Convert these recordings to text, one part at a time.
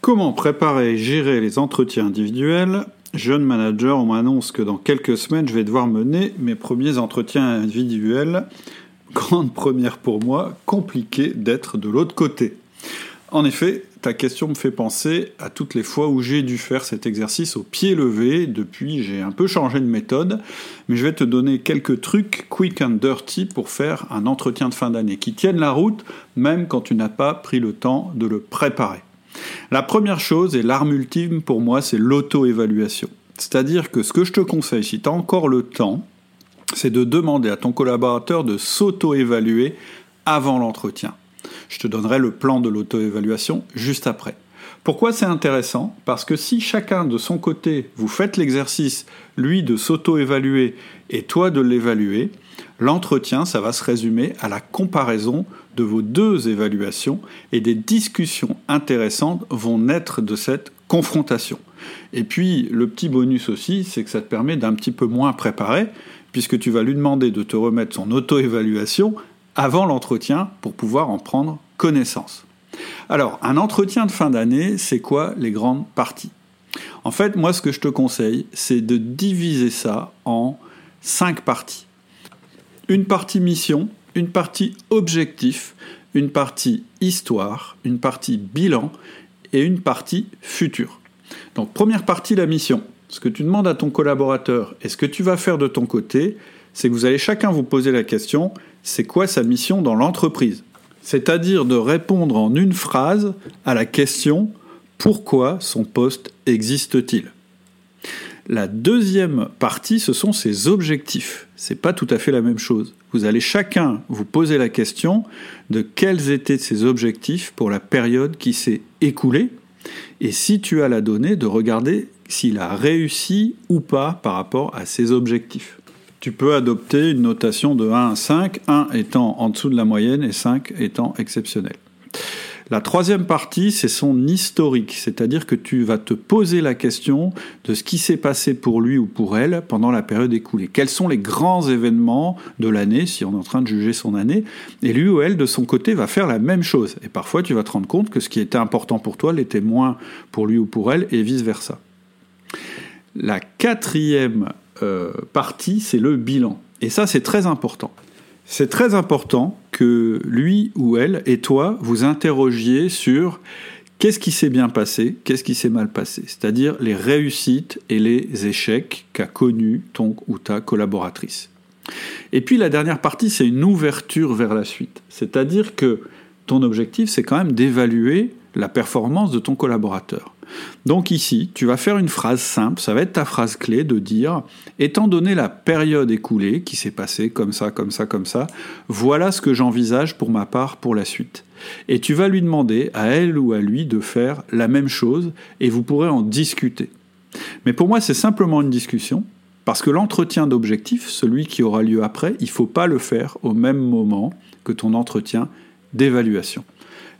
Comment préparer et gérer les entretiens individuels? Jeune manager, on m'annonce que dans quelques semaines, je vais devoir mener mes premiers entretiens individuels. Grande première pour moi, compliqué d'être de l'autre côté. En effet, ta question me fait penser à toutes les fois où j'ai dû faire cet exercice au pied levé. Depuis, j'ai un peu changé de méthode, mais je vais te donner quelques trucs quick and dirty pour faire un entretien de fin d'année qui tienne la route, même quand tu n'as pas pris le temps de le préparer. La première chose, et l'arme ultime pour moi, c'est l'auto-évaluation. C'est-à-dire que ce que je te conseille, si tu as encore le temps, c'est de demander à ton collaborateur de s'auto-évaluer avant l'entretien. Je te donnerai le plan de l'auto-évaluation juste après. Pourquoi c'est intéressant? Parce que si chacun de son côté, vous faites l'exercice, lui de s'auto-évaluer et toi de l'évaluer, l'entretien, ça va se résumer à la comparaison de vos deux évaluations et des discussions intéressantes vont naître de cette confrontation. Et puis, le petit bonus aussi, c'est que ça te permet d'un petit peu moins préparer, puisque tu vas lui demander de te remettre son auto-évaluation avant l'entretien pour pouvoir en prendre connaissance. Alors, un entretien de fin d'année, c'est quoi les grandes parties? En fait, moi, ce que je te conseille, c'est de diviser ça en cinq parties. Une partie mission, une partie objectif, une partie histoire, une partie bilan et une partie futur. Donc première partie, la mission. Ce que tu demandes à ton collaborateur et ce que tu vas faire de ton côté, c'est que vous allez chacun vous poser la question, c'est quoi sa mission dans l'entreprise? C'est-à-dire de répondre en une phrase à la question pourquoi son poste existe-t-il? La deuxième partie, ce sont ses objectifs. C'est pas tout à fait la même chose. Vous allez chacun vous poser la question de quels étaient ses objectifs pour la période qui s'est écoulée. Et si tu as la donnée, de regarder s'il a réussi ou pas par rapport à ses objectifs. Tu peux adopter une notation de 1 à 5, 1 étant en dessous de la moyenne et 5 étant exceptionnel. La troisième partie, c'est son historique, c'est-à-dire que tu vas te poser la question de ce qui s'est passé pour lui ou pour elle pendant la période écoulée. Quels sont les grands événements de l'année, si on est en train de juger son année, et lui ou elle, de son côté, va faire la même chose. Et parfois, tu vas te rendre compte que ce qui était important pour toi l'était moins pour lui ou pour elle, et vice-versa. La quatrième partie, c'est le bilan. Et ça, c'est très important. C'est très important que lui ou elle et toi vous interrogiez sur qu'est-ce qui s'est bien passé, qu'est-ce qui s'est mal passé, c'est-à-dire les réussites et les échecs qu'a connus ton ou ta collaboratrice. Et puis la dernière partie, c'est une ouverture vers la suite, c'est-à-dire que ton objectif, c'est quand même d'évaluer la performance de ton collaborateur. Donc ici, tu vas faire une phrase simple, ça va être ta phrase clé de dire, étant donné la période écoulée qui s'est passée comme ça, comme ça, comme ça, voilà ce que j'envisage pour ma part pour la suite. Et tu vas lui demander à elle ou à lui de faire la même chose et vous pourrez en discuter. Mais pour moi, c'est simplement une discussion, parce que l'entretien d'objectif, celui qui aura lieu après, il ne faut pas le faire au même moment que ton entretien d'évaluation.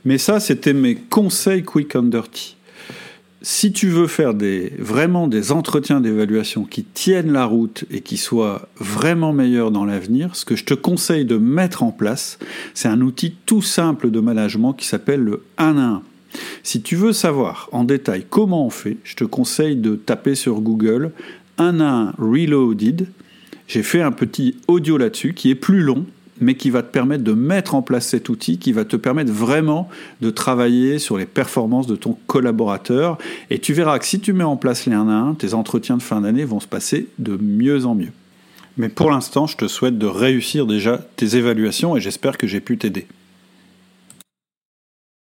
Mais ça, c'était mes conseils quick and dirty si tu veux faire vraiment des entretiens d'évaluation qui tiennent la route et qui soient vraiment meilleurs dans l'avenir, ce que je te conseille de mettre en place, c'est un outil tout simple de management qui s'appelle le 1 à 1. Si tu veux savoir en détail comment on fait, je te conseille de taper sur Google 1 à 1 Reloaded. J'ai fait un petit audio là-dessus qui est plus long, mais qui va te permettre de mettre en place cet outil, qui va te permettre vraiment de travailler sur les performances de ton collaborateur. Et tu verras que si tu mets en place les 1 à 1, tes entretiens de fin d'année vont se passer de mieux en mieux. Mais pour l'instant, je te souhaite de réussir déjà tes évaluations et j'espère que j'ai pu t'aider.